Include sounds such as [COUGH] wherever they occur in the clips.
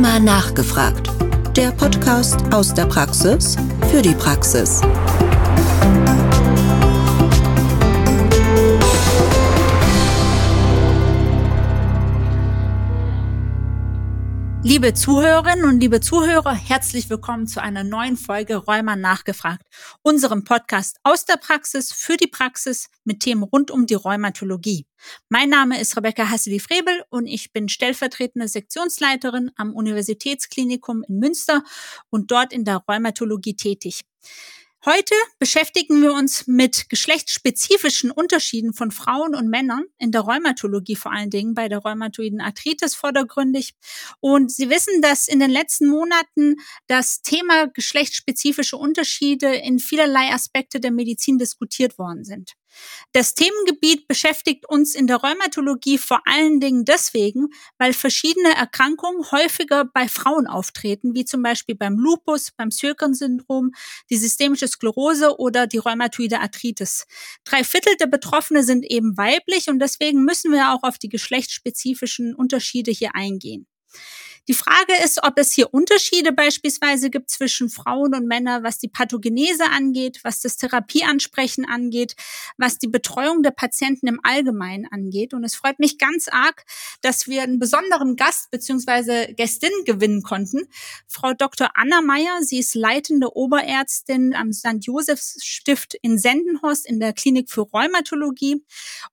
Rheuma nachgefragt. Der Podcast aus der Praxis für die Praxis. Liebe Zuhörerinnen und liebe Zuhörer, herzlich willkommen zu einer neuen Folge Rheuma nachgefragt, unserem Podcast aus der Praxis für die Praxis mit Themen rund um die Rheumatologie. Mein Name ist Rebecca Hasseli-Frebel und ich bin stellvertretende Sektionsleiterin am Universitätsklinikum in Münster und dort in der Rheumatologie tätig. Heute beschäftigen wir uns mit geschlechtsspezifischen Unterschieden von Frauen und Männern in der Rheumatologie vor allen Dingen, bei der rheumatoiden Arthritis vordergründig. Und Sie wissen, dass in den letzten Monaten das Thema geschlechtsspezifische Unterschiede in vielerlei Aspekte der Medizin diskutiert worden sind. Das Themengebiet beschäftigt uns in der Rheumatologie vor allen Dingen deswegen, weil verschiedene Erkrankungen häufiger bei Frauen auftreten, wie zum Beispiel beim Lupus, beim Sjögren-Syndrom, die systemische Sklerose oder die rheumatoide Arthritis. Drei Viertel der Betroffene sind eben weiblich und deswegen müssen wir auch auf die geschlechtsspezifischen Unterschiede hier eingehen. Die Frage ist, ob es hier Unterschiede beispielsweise gibt zwischen Frauen und Männern, was die Pathogenese angeht, was das Therapieansprechen angeht, was die Betreuung der Patienten im Allgemeinen angeht. Und es freut mich ganz arg, dass wir einen besonderen Gast bzw. Gästin gewinnen konnten. Frau Dr. Anna Meyer, sie ist leitende Oberärztin am St. Josephs Stift in Sendenhorst in der Klinik für Rheumatologie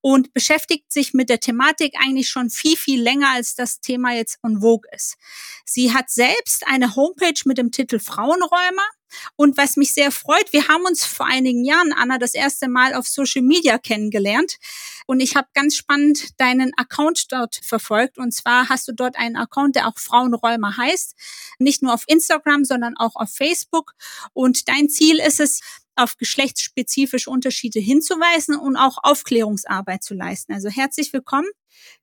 und beschäftigt sich mit der Thematik eigentlich schon viel, viel länger, als das Thema jetzt en vogue ist. Sie hat selbst eine Homepage mit dem Titel Frauenräumer. Und was mich sehr freut, wir haben uns vor einigen Jahren, Anna, das erste Mal auf Social Media kennengelernt. Und ich habe ganz spannend deinen Account dort verfolgt. Und zwar hast du dort einen Account, der auch Frauenräumer heißt. Nicht nur auf Instagram, sondern auch auf Facebook. Und dein Ziel ist es, auf geschlechtsspezifische Unterschiede hinzuweisen und auch Aufklärungsarbeit zu leisten. Also herzlich willkommen.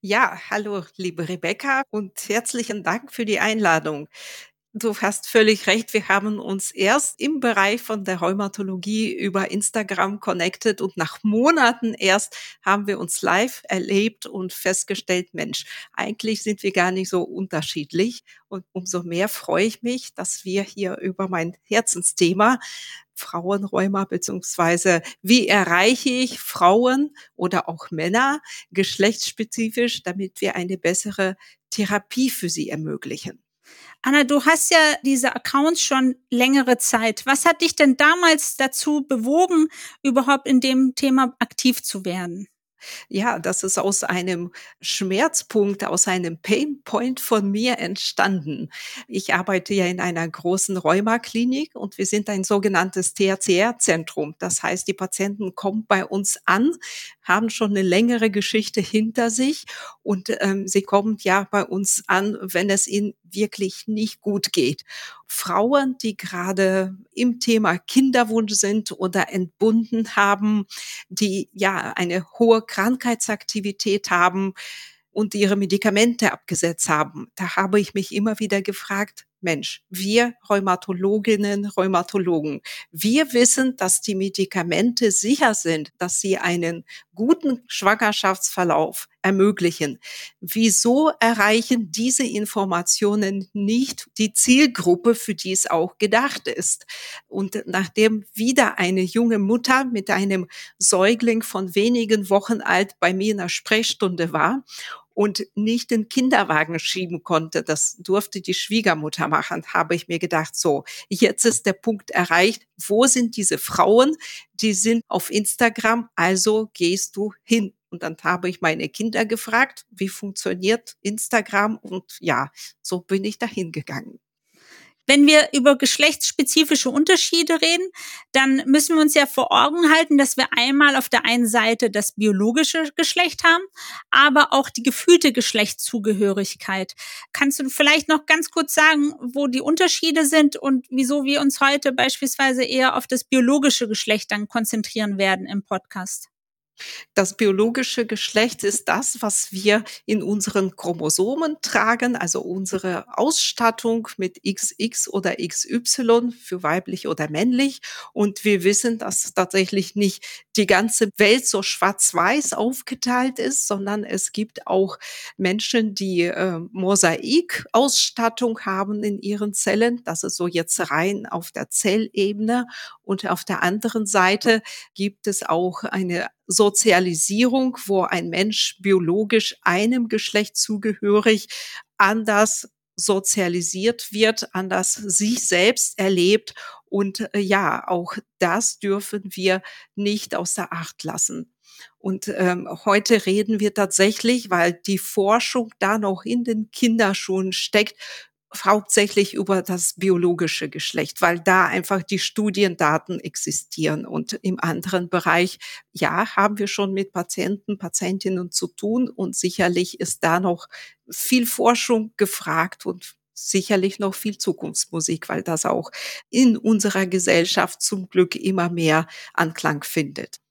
Ja, hallo, liebe Rebecca und herzlichen Dank für die Einladung. Du hast völlig recht. Wir haben uns erst im Bereich von der Rheumatologie über Instagram connected und nach Monaten erst haben wir uns live erlebt und festgestellt, Mensch, eigentlich sind wir gar nicht so unterschiedlich. Und umso mehr freue ich mich, dass wir hier über mein Herzensthema Frauenräumer beziehungsweise wie erreiche ich Frauen oder auch Männer geschlechtsspezifisch, damit wir eine bessere Therapie für sie ermöglichen. Anna, du hast ja diese Accounts schon längere Zeit. Was hat dich denn damals dazu bewogen, überhaupt in dem Thema aktiv zu werden? Ja, das ist aus einem Schmerzpunkt, aus einem Painpoint von mir entstanden. Ich arbeite ja in einer großen Rheumaklinik und wir sind ein sogenanntes THCR-Zentrum. Das heißt, die Patienten kommen bei uns an, haben schon eine längere Geschichte hinter sich und ähm, sie kommen ja bei uns an, wenn es ihnen wirklich nicht gut geht. Frauen, die gerade im Thema Kinderwunsch sind oder entbunden haben, die ja eine hohe Krankheitsaktivität haben und ihre Medikamente abgesetzt haben. Da habe ich mich immer wieder gefragt, Mensch, wir Rheumatologinnen, Rheumatologen, wir wissen, dass die Medikamente sicher sind, dass sie einen guten Schwangerschaftsverlauf ermöglichen. Wieso erreichen diese Informationen nicht die Zielgruppe, für die es auch gedacht ist? Und nachdem wieder eine junge Mutter mit einem Säugling von wenigen Wochen alt bei mir in der Sprechstunde war und nicht den Kinderwagen schieben konnte. Das durfte die Schwiegermutter machen, habe ich mir gedacht, so, jetzt ist der Punkt erreicht. Wo sind diese Frauen? Die sind auf Instagram, also gehst du hin. Und dann habe ich meine Kinder gefragt, wie funktioniert Instagram? Und ja, so bin ich dahin gegangen. Wenn wir über geschlechtsspezifische Unterschiede reden, dann müssen wir uns ja vor Augen halten, dass wir einmal auf der einen Seite das biologische Geschlecht haben, aber auch die gefühlte Geschlechtszugehörigkeit. Kannst du vielleicht noch ganz kurz sagen, wo die Unterschiede sind und wieso wir uns heute beispielsweise eher auf das biologische Geschlecht dann konzentrieren werden im Podcast? Das biologische Geschlecht ist das, was wir in unseren Chromosomen tragen, also unsere Ausstattung mit XX oder XY für weiblich oder männlich. Und wir wissen, dass tatsächlich nicht die ganze Welt so schwarz-weiß aufgeteilt ist, sondern es gibt auch Menschen, die äh, Mosaikausstattung haben in ihren Zellen. Das ist so jetzt rein auf der Zellebene. Und auf der anderen Seite gibt es auch eine Sozialisierung, wo ein Mensch biologisch einem Geschlecht zugehörig anders sozialisiert wird, anders sich selbst erlebt. Und äh, ja, auch das dürfen wir nicht außer Acht lassen. Und ähm, heute reden wir tatsächlich, weil die Forschung da noch in den Kinderschuhen steckt, hauptsächlich über das biologische Geschlecht, weil da einfach die Studiendaten existieren. Und im anderen Bereich, ja, haben wir schon mit Patienten, Patientinnen zu tun und sicherlich ist da noch viel Forschung gefragt und sicherlich noch viel Zukunftsmusik, weil das auch in unserer Gesellschaft zum Glück immer mehr Anklang findet.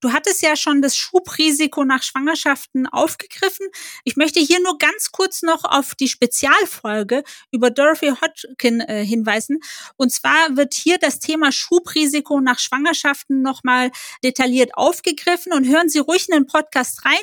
Du hattest ja schon das Schubrisiko nach Schwangerschaften aufgegriffen. Ich möchte hier nur ganz kurz noch auf die Spezialfolge über Dorothy Hodgkin äh, hinweisen. Und zwar wird hier das Thema Schubrisiko nach Schwangerschaften nochmal detailliert aufgegriffen und hören Sie ruhig in den Podcast rein.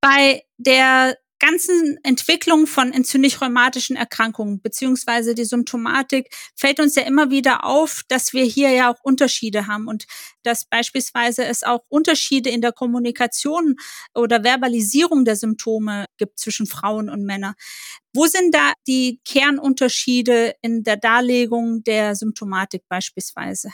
Bei der ganzen Entwicklung von entzündlich-rheumatischen Erkrankungen beziehungsweise die Symptomatik fällt uns ja immer wieder auf, dass wir hier ja auch Unterschiede haben und dass beispielsweise es auch Unterschiede in der Kommunikation oder Verbalisierung der Symptome gibt zwischen Frauen und Männern. Wo sind da die Kernunterschiede in der Darlegung der Symptomatik beispielsweise?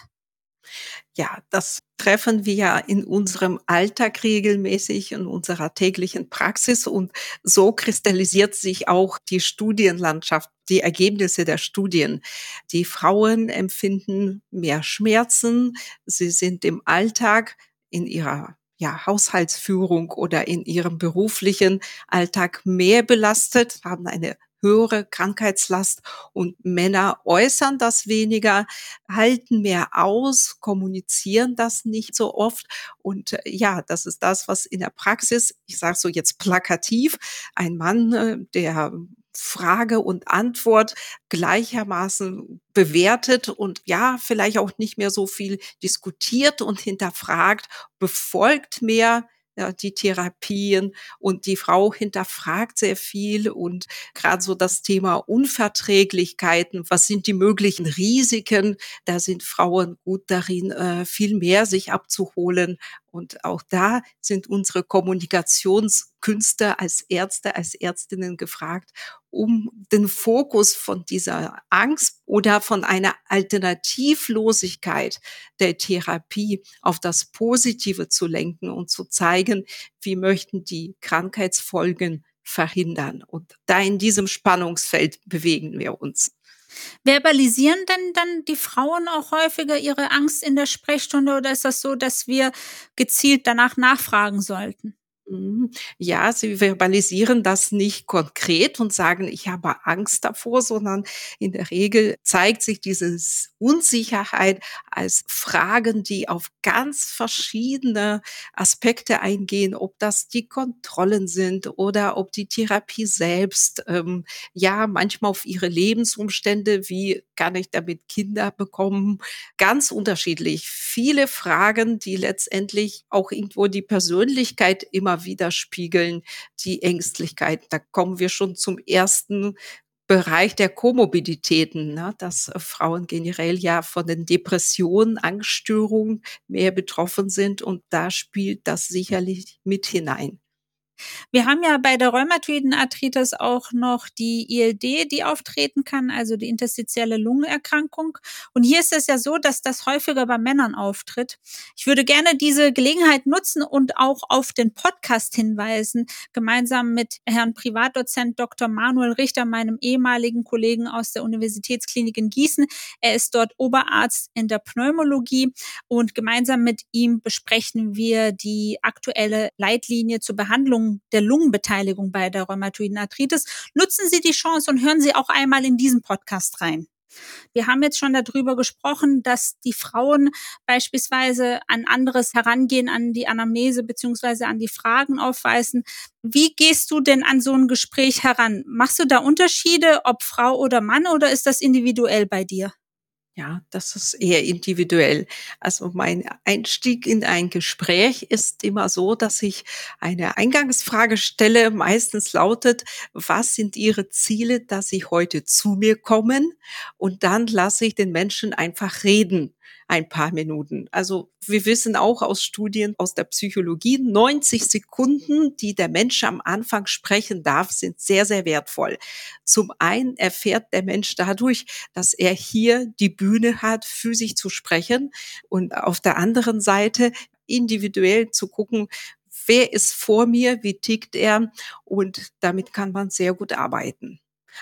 Ja, das treffen wir ja in unserem Alltag regelmäßig in unserer täglichen Praxis und so kristallisiert sich auch die Studienlandschaft, die Ergebnisse der Studien. Die Frauen empfinden mehr Schmerzen, sie sind im Alltag in ihrer ja, Haushaltsführung oder in ihrem beruflichen Alltag mehr belastet, haben eine höhere Krankheitslast und Männer äußern das weniger, halten mehr aus, kommunizieren das nicht so oft. Und äh, ja, das ist das, was in der Praxis, ich sage so jetzt plakativ, ein Mann, äh, der Frage und Antwort gleichermaßen bewertet und ja, vielleicht auch nicht mehr so viel diskutiert und hinterfragt, befolgt mehr ja, die Therapien und die Frau hinterfragt sehr viel und gerade so das Thema Unverträglichkeiten, was sind die möglichen Risiken, da sind Frauen gut darin, äh, viel mehr sich abzuholen und auch da sind unsere Kommunikationskünste als Ärzte, als Ärztinnen gefragt, um den Fokus von dieser Angst oder von einer Alternativlosigkeit der Therapie auf das Positive zu lenken und zu zeigen, wie möchten die Krankheitsfolgen verhindern. Und da in diesem Spannungsfeld bewegen wir uns. Verbalisieren denn dann die Frauen auch häufiger ihre Angst in der Sprechstunde oder ist das so, dass wir gezielt danach nachfragen sollten? Mhm. Ja, sie verbalisieren das nicht konkret und sagen, ich habe Angst davor, sondern in der Regel zeigt sich diese Unsicherheit als Fragen, die auf ganz verschiedene Aspekte eingehen, ob das die Kontrollen sind oder ob die Therapie selbst, ähm, ja, manchmal auf ihre Lebensumstände, wie kann ich damit Kinder bekommen, ganz unterschiedlich. Viele Fragen, die letztendlich auch irgendwo die Persönlichkeit immer widerspiegeln, die Ängstlichkeit. Da kommen wir schon zum ersten Bereich der Komorbiditäten, ne, dass Frauen generell ja von den Depressionen, Angststörungen mehr betroffen sind und da spielt das sicherlich mit hinein. Wir haben ja bei der rheumatoiden Arthritis auch noch die ILD, die auftreten kann, also die interstitielle Lungenerkrankung. Und hier ist es ja so, dass das häufiger bei Männern auftritt. Ich würde gerne diese Gelegenheit nutzen und auch auf den Podcast hinweisen, gemeinsam mit Herrn Privatdozent Dr. Manuel Richter, meinem ehemaligen Kollegen aus der Universitätsklinik in Gießen. Er ist dort Oberarzt in der Pneumologie und gemeinsam mit ihm besprechen wir die aktuelle Leitlinie zur Behandlung der Lungenbeteiligung bei der rheumatoiden Arthritis. Nutzen Sie die Chance und hören Sie auch einmal in diesen Podcast rein. Wir haben jetzt schon darüber gesprochen, dass die Frauen beispielsweise an anderes Herangehen an die Anamnese beziehungsweise an die Fragen aufweisen. Wie gehst du denn an so ein Gespräch heran? Machst du da Unterschiede, ob Frau oder Mann, oder ist das individuell bei dir? Ja, das ist eher individuell. Also mein Einstieg in ein Gespräch ist immer so, dass ich eine Eingangsfrage stelle. Meistens lautet, was sind Ihre Ziele, dass Sie heute zu mir kommen? Und dann lasse ich den Menschen einfach reden ein paar Minuten. Also wir wissen auch aus Studien aus der Psychologie, 90 Sekunden, die der Mensch am Anfang sprechen darf, sind sehr, sehr wertvoll. Zum einen erfährt der Mensch dadurch, dass er hier die Bühne hat, für sich zu sprechen und auf der anderen Seite individuell zu gucken, wer ist vor mir, wie tickt er und damit kann man sehr gut arbeiten.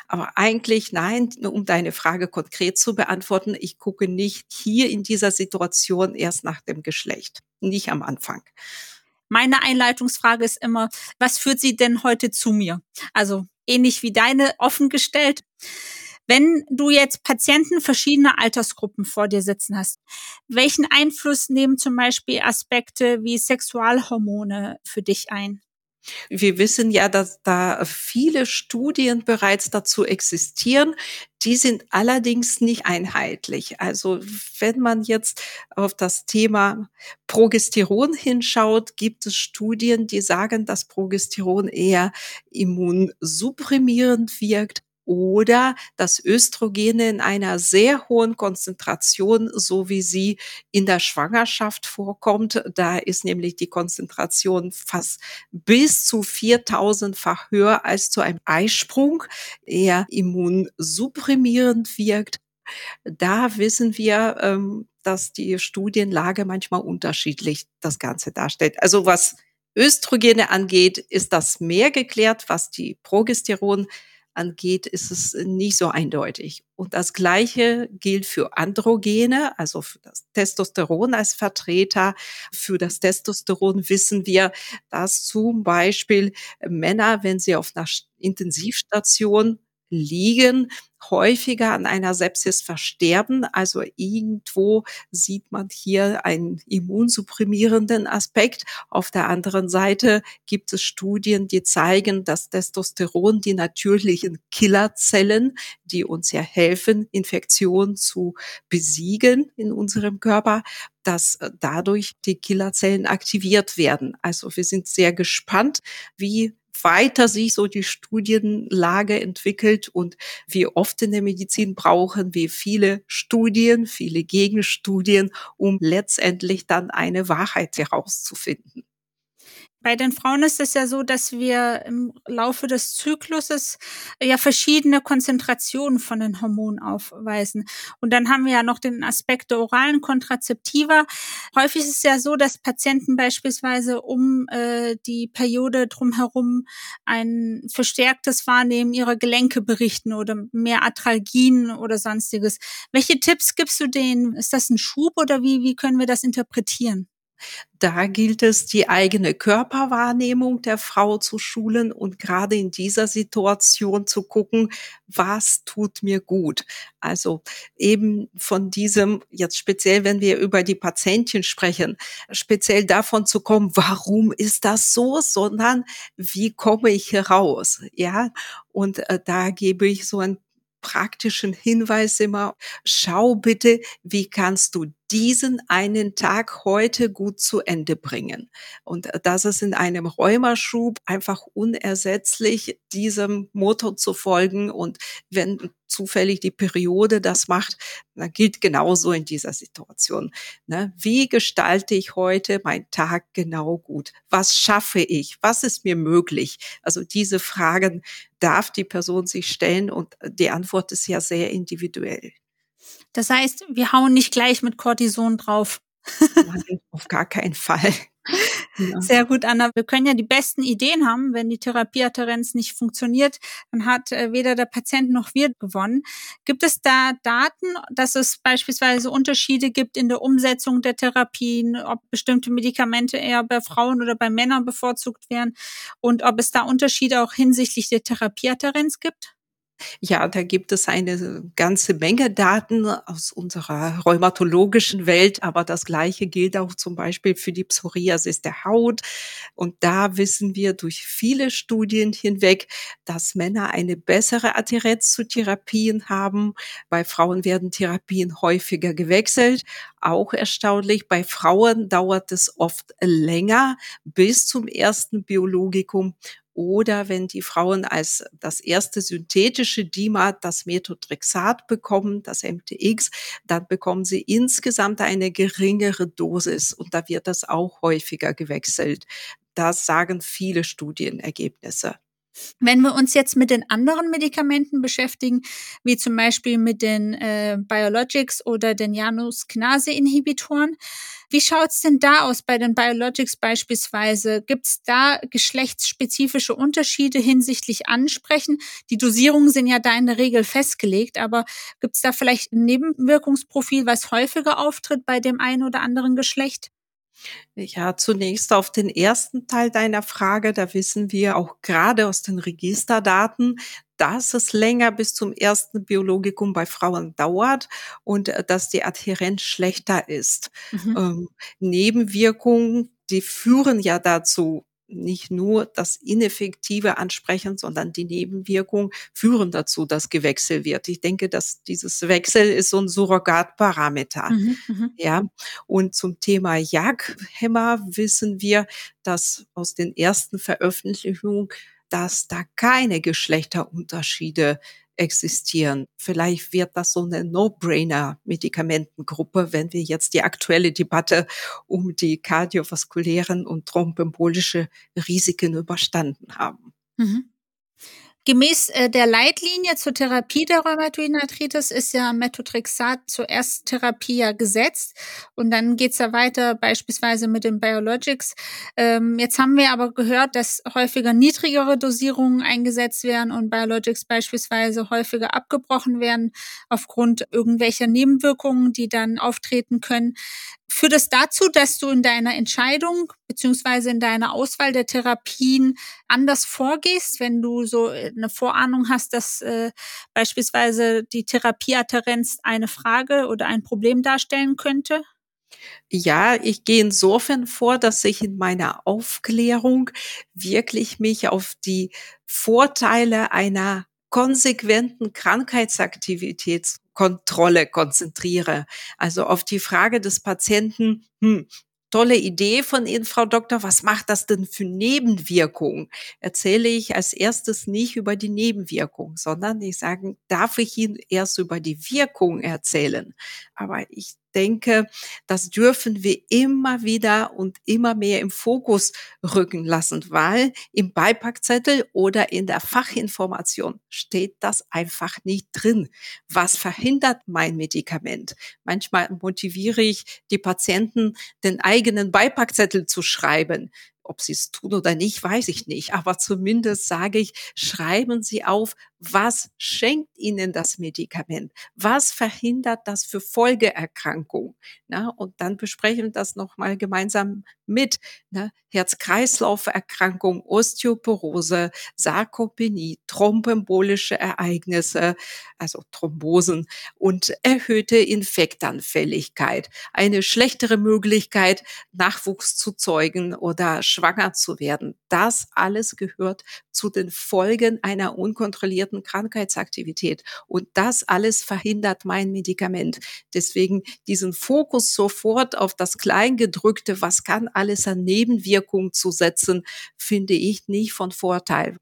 Aber eigentlich nein, um deine Frage konkret zu beantworten, ich gucke nicht hier in dieser Situation erst nach dem Geschlecht, nicht am Anfang. Meine Einleitungsfrage ist immer, was führt Sie denn heute zu mir? Also ähnlich wie deine offen gestellt. Wenn du jetzt Patienten verschiedener Altersgruppen vor dir sitzen hast, welchen Einfluss nehmen zum Beispiel Aspekte wie Sexualhormone für dich ein? Wir wissen ja, dass da viele Studien bereits dazu existieren. Die sind allerdings nicht einheitlich. Also wenn man jetzt auf das Thema Progesteron hinschaut, gibt es Studien, die sagen, dass Progesteron eher immunsupprimierend wirkt oder dass Östrogene in einer sehr hohen Konzentration, so wie sie in der Schwangerschaft vorkommt, da ist nämlich die Konzentration fast bis zu 4000-fach höher als zu einem Eisprung, eher immunsupprimierend wirkt. Da wissen wir, ähm, dass die Studienlage manchmal unterschiedlich das Ganze darstellt. Also was Östrogene angeht, ist das mehr geklärt, was die Progesteron angeht, ist es nicht so eindeutig. Und das Gleiche gilt für Androgene, also für das Testosteron als Vertreter. Für das Testosteron wissen wir, dass zum Beispiel Männer, wenn sie auf einer Intensivstation liegen, häufiger an einer Sepsis versterben. Also irgendwo sieht man hier einen immunsupprimierenden Aspekt. Auf der anderen Seite gibt es Studien, die zeigen, dass Testosteron die natürlichen Killerzellen, die uns ja helfen, Infektionen zu besiegen in unserem Körper, dass äh, dadurch die Killerzellen aktiviert werden. Also wir sind sehr gespannt, wie weiter sich so die Studienlage entwickelt und wie oft in der Medizin brauchen wir viele Studien, viele Gegenstudien, um letztendlich dann eine Wahrheit herauszufinden. Bei den Frauen ist es ja so, dass wir im Laufe des Zykluses ja verschiedene Konzentrationen von den Hormonen aufweisen. Und dann haben wir ja noch den Aspekt der oralen Kontrazeptiva. Häufig ist es ja so, dass Patienten beispielsweise um äh, die Periode drumherum ein verstärktes Wahrnehmen ihrer Gelenke berichten oder mehr Atralgien oder sonstiges. Welche Tipps gibst du denen? Ist das ein Schub oder wie, wie können wir das interpretieren? Da gilt es, die eigene Körperwahrnehmung der Frau zu schulen und gerade in dieser Situation zu gucken, was tut mir gut. Also eben von diesem, jetzt speziell, wenn wir über die Patientin sprechen, speziell davon zu kommen, warum ist das so, sondern wie komme ich heraus? Ja, und äh, da gebe ich so ein praktischen Hinweis immer, schau bitte, wie kannst du diesen einen Tag heute gut zu Ende bringen. Und äh, das ist in einem Räumerschub einfach unersetzlich, diesem Motto zu folgen. Und wenn zufällig die Periode das macht, dann gilt genauso in dieser Situation. Ne? Wie gestalte ich heute meinen Tag genau gut? Was schaffe ich? Was ist mir möglich? Also diese Fragen darf die Person sich stellen und die Antwort ist ja sehr individuell. Das heißt, wir hauen nicht gleich mit Cortison drauf. [LAUGHS] Nein, auf gar keinen Fall. [LAUGHS] Ja. Sehr gut, Anna. Wir können ja die besten Ideen haben. Wenn die Therapieadherenz nicht funktioniert, dann hat äh, weder der Patient noch wir gewonnen. Gibt es da Daten, dass es beispielsweise Unterschiede gibt in der Umsetzung der Therapien, ob bestimmte Medikamente eher bei Frauen oder bei Männern bevorzugt werden und ob es da Unterschiede auch hinsichtlich der Therapieadherenz gibt? Ja, da gibt es eine ganze Menge Daten aus unserer rheumatologischen Welt, aber das Gleiche gilt auch zum Beispiel für die Psoriasis der Haut. Und da wissen wir durch viele Studien hinweg, dass Männer eine bessere Adherenz zu Therapien haben. Bei Frauen werden Therapien häufiger gewechselt. Auch erstaunlich, bei Frauen dauert es oft länger bis zum ersten Biologikum oder wenn die Frauen als das erste synthetische DIMAT das Methotrexat bekommen, das MTX, dann bekommen sie insgesamt eine geringere Dosis und da wird das auch häufiger gewechselt. Das sagen viele Studienergebnisse. Wenn wir uns jetzt mit den anderen Medikamenten beschäftigen, wie zum Beispiel mit den äh, Biologics oder den Janus-Kinase-Inhibitoren, wie schaut's denn da aus bei den Biologics beispielsweise? Gibt's da geschlechtsspezifische Unterschiede hinsichtlich Ansprechen? Die Dosierungen sind ja da in der Regel festgelegt, aber gibt's da vielleicht ein Nebenwirkungsprofil, was häufiger auftritt bei dem einen oder anderen Geschlecht? Ja, zunächst auf den ersten Teil deiner Frage. Da wissen wir auch gerade aus den Registerdaten, dass es länger bis zum ersten Biologikum bei Frauen dauert und äh, dass die Adhärenz schlechter ist. Mhm. Ähm, Nebenwirkungen, die führen ja dazu, nicht nur das ineffektive Ansprechen, sondern die Nebenwirkungen führen dazu, dass gewechselt wird. Ich denke, dass dieses Wechsel ist so ein Surrogatparameter. Mhm, mhm. ja. Und zum Thema Jagdhämmer wissen wir, dass aus den ersten Veröffentlichungen, dass da keine Geschlechterunterschiede existieren. Vielleicht wird das so eine No-Brainer-Medikamentengruppe, wenn wir jetzt die aktuelle Debatte um die kardiovaskulären und thrombembolische Risiken überstanden haben. Mhm. Gemäß äh, der Leitlinie zur Therapie der Rheumatoiden Arthritis ist ja Methotrexat zur Ersttherapie ja gesetzt und dann geht's ja weiter beispielsweise mit den Biologics. Ähm, jetzt haben wir aber gehört, dass häufiger niedrigere Dosierungen eingesetzt werden und Biologics beispielsweise häufiger abgebrochen werden aufgrund irgendwelcher Nebenwirkungen, die dann auftreten können. Führt es dazu, dass du in deiner Entscheidung beziehungsweise in deiner Auswahl der Therapien anders vorgehst, wenn du so äh, eine Vorahnung hast, dass äh, beispielsweise die Therapieadherenz eine Frage oder ein Problem darstellen könnte? Ja, ich gehe insofern vor, dass ich in meiner Aufklärung wirklich mich auf die Vorteile einer konsequenten Krankheitsaktivitätskontrolle konzentriere. Also auf die Frage des Patienten, hm, tolle Idee von Ihnen, Frau Doktor. Was macht das denn für Nebenwirkungen? Erzähle ich als erstes nicht über die Nebenwirkung, sondern ich sage, darf ich Ihnen erst über die Wirkung erzählen? Aber ich denke, das dürfen wir immer wieder und immer mehr im Fokus rücken lassen, weil im Beipackzettel oder in der Fachinformation steht das einfach nicht drin. Was verhindert mein Medikament? Manchmal motiviere ich die Patienten, den eigenen Beipackzettel zu schreiben. Ob sie es tun oder nicht, weiß ich nicht. Aber zumindest sage ich, schreiben Sie auf, was schenkt Ihnen das Medikament? Was verhindert das für Folgeerkrankungen? Na, und dann besprechen wir das nochmal gemeinsam mit. Ne? Herz-Kreislauf-Erkrankung, Osteoporose, Sarkopenie, thrombembolische Ereignisse, also Thrombosen und erhöhte Infektanfälligkeit. Eine schlechtere Möglichkeit, Nachwuchs zu zeugen oder schwanger zu werden. Das alles gehört zu den Folgen einer unkontrollierten Krankheitsaktivität. Und das alles verhindert mein Medikament. Deswegen diesen Fokus sofort auf das Kleingedrückte, was kann alles an Nebenwirkungen zu setzen, finde ich nicht von Vorteil.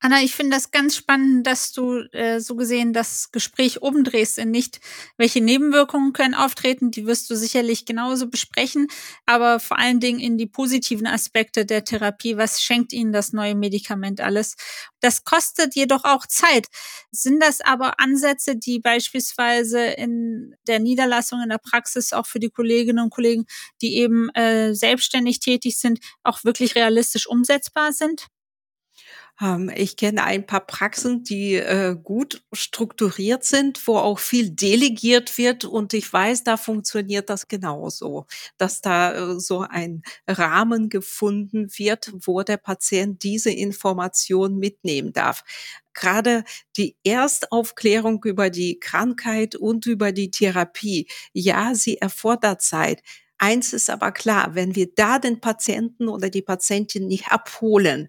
Anna, ich finde das ganz spannend, dass du äh, so gesehen das Gespräch umdrehst in nicht, welche Nebenwirkungen können auftreten, die wirst du sicherlich genauso besprechen, aber vor allen Dingen in die positiven Aspekte der Therapie. Was schenkt ihnen das neue Medikament alles? Das kostet jedoch auch Zeit. Sind das aber Ansätze, die beispielsweise in der Niederlassung, in der Praxis auch für die Kolleginnen und Kollegen, die eben äh, selbstständig tätig sind, auch wirklich realistisch umsetzbar sind? Ähm, ich kenne ein paar Praxen, die äh, gut strukturiert sind, wo auch viel delegiert wird und ich weiß, da funktioniert das genauso, dass da äh, so ein Rahmen gefunden wird, wo der Patient diese Information mitnehmen darf gerade die Erstaufklärung über die Krankheit und über die Therapie, ja, sie erfordert Zeit. Eins ist aber klar, wenn wir da den Patienten oder die Patientin nicht abholen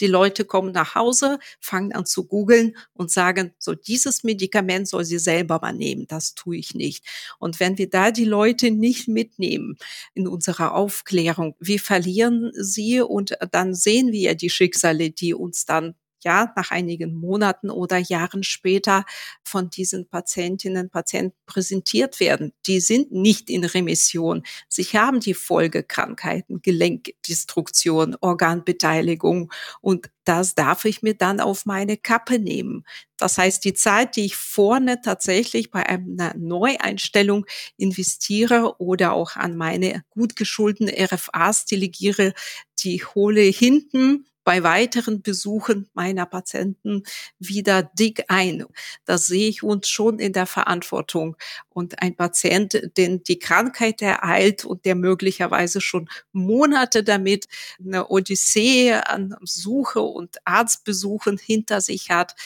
die Leute kommen nach Hause, fangen an zu googeln und sagen, so dieses Medikament soll sie selber mal nehmen. Das tue ich nicht. Und wenn wir da die Leute nicht mitnehmen in unserer Aufklärung, wir verlieren sie und dann sehen wir ja die Schicksale, die uns dann ja, nach einigen Monaten oder Jahren später von diesen Patientinnen und Patienten präsentiert werden. Die sind nicht in Remission. Sie haben die Folgekrankheiten, Gelenkdestruktion, Organbeteiligung und das darf ich mir dann auf meine Kappe nehmen. Das heißt, die Zeit, die ich vorne tatsächlich bei einer Neueinstellung investiere oder auch an meine gut geschulten RFAs delegiere, die hole hinten bei weiteren Besuchen meiner Patienten wieder dick ein. Das sehe ich uns schon in der Verantwortung. Und ein Patient, den die Krankheit ereilt und der möglicherweise schon Monate damit eine Odyssee an Suche und Arztbesuchen hinter sich hat,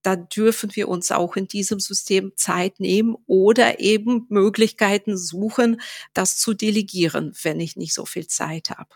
da dürfen wir uns auch in diesem System Zeit nehmen oder eben Möglichkeiten suchen, das zu delegieren, wenn ich nicht so viel Zeit habe.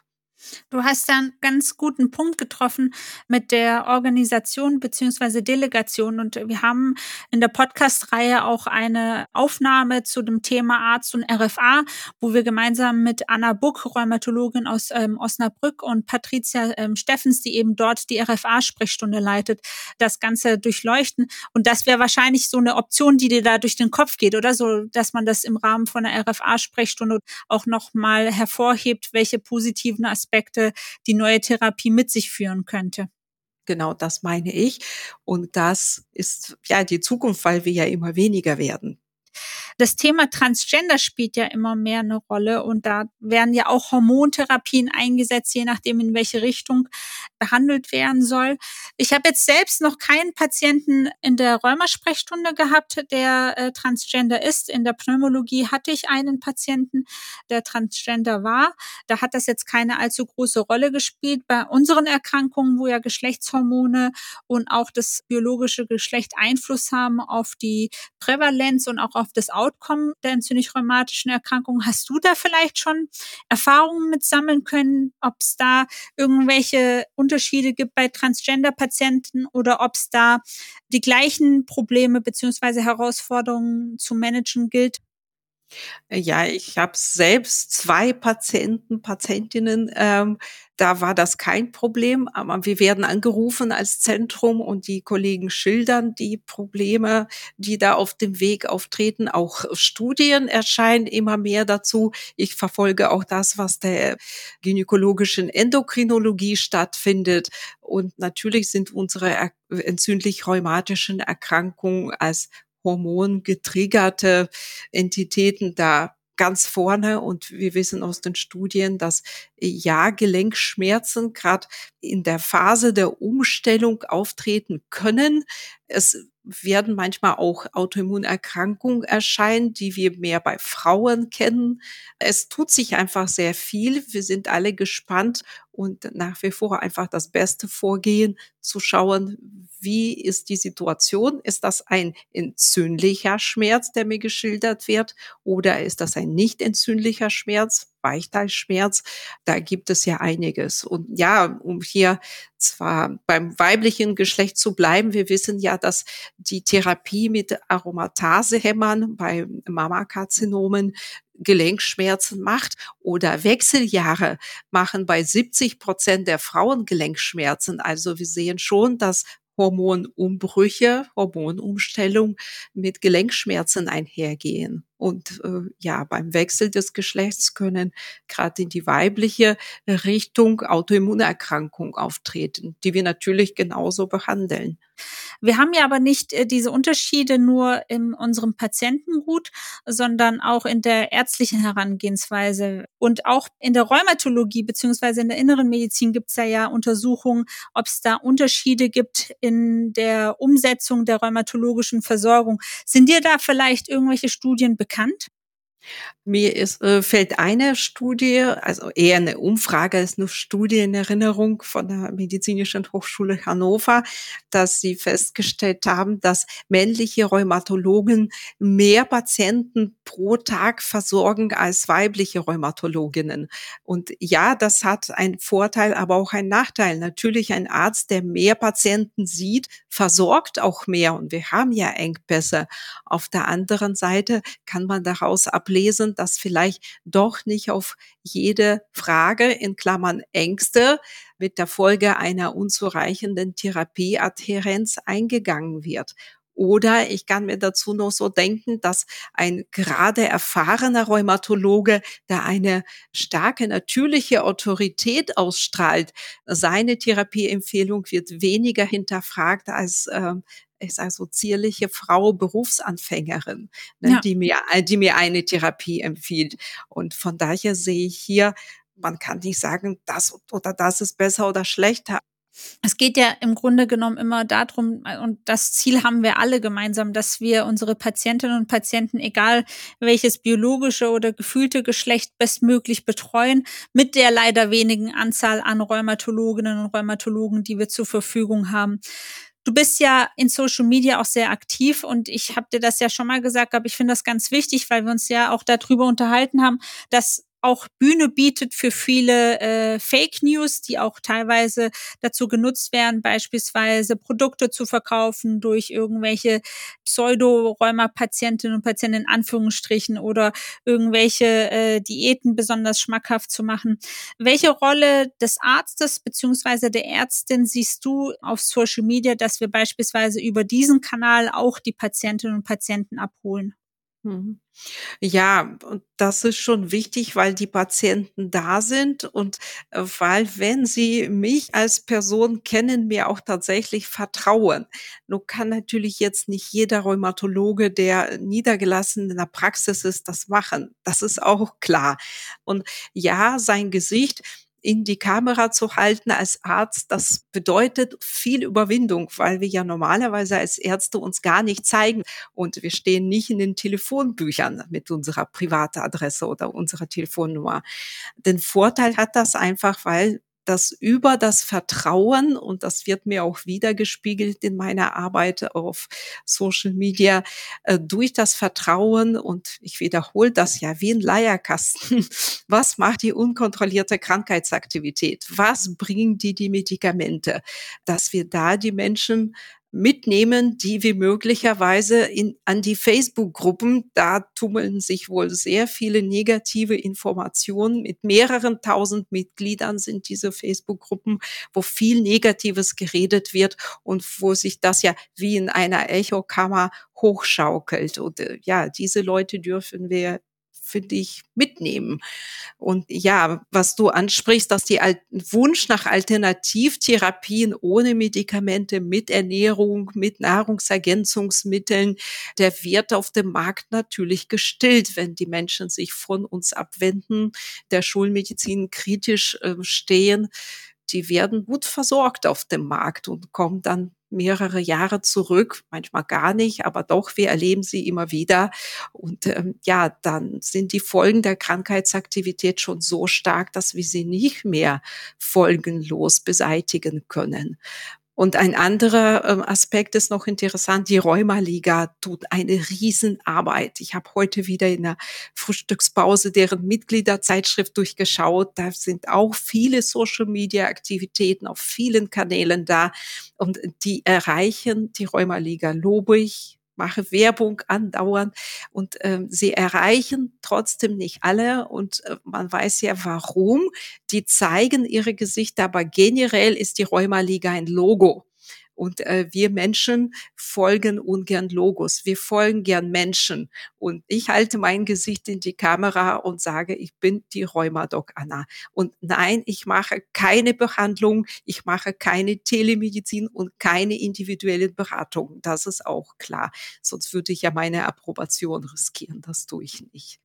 Du hast da einen ganz guten Punkt getroffen mit der Organisation beziehungsweise Delegation. Und wir haben in der Podcast-Reihe auch eine Aufnahme zu dem Thema Arzt und RFA, wo wir gemeinsam mit Anna Buck, Rheumatologin aus ähm, Osnabrück und Patricia ähm, Steffens, die eben dort die RFA-Sprechstunde leitet, das Ganze durchleuchten. Und das wäre wahrscheinlich so eine Option, die dir da durch den Kopf geht, oder so, dass man das im Rahmen von einer RFA-Sprechstunde auch nochmal hervorhebt, welche positiven Aspekte Aspekte die neue Therapie mit sich führen könnte. Genau, das meine ich. Und das ist ja die Zukunft, weil wir ja immer weniger werden. Das Thema Transgender spielt ja immer mehr eine Rolle und da werden ja auch Hormontherapien eingesetzt, je nachdem, in welche Richtung behandelt werden soll. Ich habe jetzt selbst noch keinen Patienten in der Rheumasprechstunde gehabt, der äh, Transgender ist. In der Pneumologie hatte ich einen Patienten, der Transgender war. Da hat das jetzt keine allzu große Rolle gespielt. Bei unseren Erkrankungen, wo ja Geschlechtshormone und auch das biologische Geschlecht Einfluss haben auf die Prävalenz und auch auf das Outcome der entzündlich-rheumatischen Erkrankung. Hast du da vielleicht schon Erfahrungen mit sammeln können, ob es da irgendwelche Unterschiede gibt bei Transgender-Patienten oder ob es da die gleichen Probleme beziehungsweise Herausforderungen zu managen gilt? Ja, ich habe selbst zwei Patienten, Patientinnen, ähm, da war das kein Problem, aber wir werden angerufen als Zentrum und die Kollegen schildern die Probleme, die da auf dem Weg auftreten. Auch Studien erscheinen immer mehr dazu. Ich verfolge auch das, was der gynäkologischen Endokrinologie stattfindet. Und natürlich sind unsere entzündlich-rheumatischen Erkrankungen als hormongetriggerte Entitäten da ganz vorne und wir wissen aus den Studien, dass ja Gelenkschmerzen gerade in der Phase der Umstellung auftreten können. Es werden manchmal auch Autoimmunerkrankungen erscheinen, die wir mehr bei Frauen kennen. Es tut sich einfach sehr viel. Wir sind alle gespannt und nach wie vor einfach das beste Vorgehen zu schauen, wie ist die Situation? Ist das ein entzündlicher Schmerz, der mir geschildert wird, oder ist das ein nicht entzündlicher Schmerz? Weichteilschmerz. Da gibt es ja einiges. Und ja, um hier zwar beim weiblichen Geschlecht zu bleiben, wir wissen ja, dass die Therapie mit Aromatasehämmern bei Mammakarzinomen Gelenkschmerzen macht oder Wechseljahre machen bei 70 Prozent der Frauen Gelenkschmerzen. Also wir sehen schon, dass Hormonumbrüche, Hormonumstellung mit Gelenkschmerzen einhergehen. Und äh, ja, beim Wechsel des Geschlechts können gerade in die weibliche Richtung Autoimmunerkrankungen auftreten, die wir natürlich genauso behandeln. Wir haben ja aber nicht äh, diese Unterschiede nur in unserem Patientengut, sondern auch in der ärztlichen Herangehensweise. Und auch in der Rheumatologie beziehungsweise in der inneren Medizin gibt es ja, ja Untersuchungen, ob es da Unterschiede gibt in der Umsetzung der rheumatologischen Versorgung. Sind dir da vielleicht irgendwelche Studien bekannt? erkannt mir ist, äh, fällt eine Studie, also eher eine Umfrage als nur Studie in Erinnerung von der Medizinischen Hochschule Hannover, dass sie festgestellt haben, dass männliche Rheumatologen mehr Patienten pro Tag versorgen als weibliche Rheumatologinnen. Und ja, das hat einen Vorteil, aber auch einen Nachteil. Natürlich ein Arzt, der mehr Patienten sieht, versorgt auch mehr. Und wir haben ja Engpässe. Auf der anderen Seite kann man daraus ablesen, dass vielleicht doch nicht auf jede Frage in Klammern Ängste mit der Folge einer unzureichenden Therapieadhärenz eingegangen wird. Oder ich kann mir dazu noch so denken, dass ein gerade erfahrener Rheumatologe, der eine starke natürliche Autorität ausstrahlt, seine Therapieempfehlung wird weniger hinterfragt als äh, ich sage so zierliche Frau, Berufsanfängerin, ne, ja. die mir, die mir eine Therapie empfiehlt. Und von daher sehe ich hier, man kann nicht sagen, das oder das ist besser oder schlechter. Es geht ja im Grunde genommen immer darum, und das Ziel haben wir alle gemeinsam, dass wir unsere Patientinnen und Patienten, egal welches biologische oder gefühlte Geschlecht, bestmöglich betreuen, mit der leider wenigen Anzahl an Rheumatologinnen und Rheumatologen, die wir zur Verfügung haben. Du bist ja in Social Media auch sehr aktiv und ich habe dir das ja schon mal gesagt, aber ich finde das ganz wichtig, weil wir uns ja auch darüber unterhalten haben, dass auch Bühne bietet für viele äh, Fake News, die auch teilweise dazu genutzt werden, beispielsweise Produkte zu verkaufen durch irgendwelche Pseudo-Rheuma-Patientinnen und Patienten in Anführungsstrichen oder irgendwelche äh, Diäten besonders schmackhaft zu machen. Welche Rolle des Arztes beziehungsweise der Ärztin siehst du auf Social Media, dass wir beispielsweise über diesen Kanal auch die Patientinnen und Patienten abholen? Mhm. Ja, und das ist schon wichtig, weil die Patienten da sind und äh, weil, wenn sie mich als Person kennen, mir auch tatsächlich vertrauen. Nur kann natürlich jetzt nicht jeder Rheumatologe, der niedergelassen in der Praxis ist, das machen. Das ist auch klar. Und ja, sein Gesicht in die Kamera zu halten als Arzt, das bedeutet viel Überwindung, weil wir ja normalerweise als Ärzte uns gar nicht zeigen und wir stehen nicht in den Telefonbüchern mit unserer Privatadresse oder unserer Telefonnummer. Den Vorteil hat das einfach, weil dass über das Vertrauen, und das wird mir auch wiedergespiegelt in meiner Arbeit auf Social Media, äh, durch das Vertrauen, und ich wiederhole das ja wie ein Leierkasten, [LAUGHS] was macht die unkontrollierte Krankheitsaktivität? Was bringen die die Medikamente? Dass wir da die Menschen mitnehmen, die wir möglicherweise in, an die Facebook-Gruppen, da tummeln sich wohl sehr viele negative Informationen. Mit mehreren tausend Mitgliedern sind diese Facebook-Gruppen, wo viel Negatives geredet wird und wo sich das ja wie in einer Echokammer hochschaukelt. Und äh, ja, diese Leute dürfen wir finde ich, mitnehmen. Und ja, was du ansprichst, dass die Al Wunsch nach Alternativtherapien ohne Medikamente, mit Ernährung, mit Nahrungsergänzungsmitteln, der wird auf dem Markt natürlich gestillt, wenn die Menschen sich von uns abwenden, der Schulmedizin kritisch äh, stehen die werden gut versorgt auf dem Markt und kommen dann mehrere Jahre zurück, manchmal gar nicht, aber doch, wir erleben sie immer wieder. Und ähm, ja, dann sind die Folgen der Krankheitsaktivität schon so stark, dass wir sie nicht mehr folgenlos beseitigen können. Und ein anderer ähm, Aspekt ist noch interessant. Die Rheumaliga tut eine Riesenarbeit. Ich habe heute wieder in der Frühstückspause deren Mitgliederzeitschrift durchgeschaut. Da sind auch viele Social-Media-Aktivitäten auf vielen Kanälen da. Und die erreichen die Rheumaliga lobe ich mache Werbung andauernd und ähm, sie erreichen trotzdem nicht alle und äh, man weiß ja warum. Die zeigen ihre Gesichter, aber generell ist die Rheumaliga ein Logo. Und äh, wir Menschen folgen ungern Logos. Wir folgen gern Menschen. Und ich halte mein Gesicht in die Kamera und sage, ich bin die Rheumadoc Anna. Und nein, ich mache keine Behandlung, ich mache keine Telemedizin und keine individuellen Beratungen. Das ist auch klar. Sonst würde ich ja meine Approbation riskieren. Das tue ich nicht.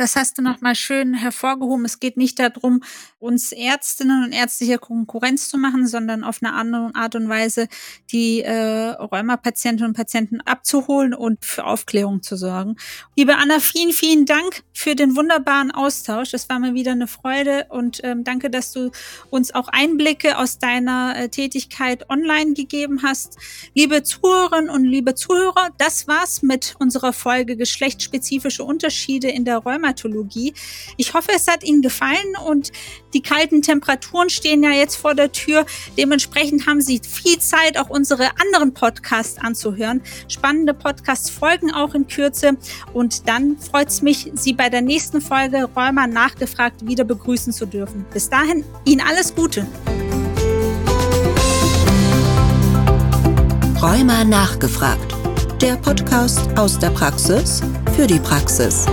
Das hast du nochmal schön hervorgehoben. Es geht nicht darum, uns Ärztinnen und ärztliche Konkurrenz zu machen, sondern auf eine andere Art und Weise die äh, Rheuma-Patientinnen und Patienten abzuholen und für Aufklärung zu sorgen. Liebe Anna, vielen, vielen Dank für den wunderbaren Austausch. Es war mir wieder eine Freude und ähm, danke, dass du uns auch Einblicke aus deiner äh, Tätigkeit online gegeben hast. Liebe Zuhörerinnen und liebe Zuhörer, das war's mit unserer Folge geschlechtsspezifische Unterschiede in der Rheuma Rheumatologie. Ich hoffe, es hat Ihnen gefallen und die kalten Temperaturen stehen ja jetzt vor der Tür. Dementsprechend haben Sie viel Zeit, auch unsere anderen Podcasts anzuhören. Spannende Podcasts folgen auch in Kürze und dann freut es mich, Sie bei der nächsten Folge Rheuma nachgefragt wieder begrüßen zu dürfen. Bis dahin, Ihnen alles Gute. Rheuma nachgefragt. Der Podcast aus der Praxis für die Praxis.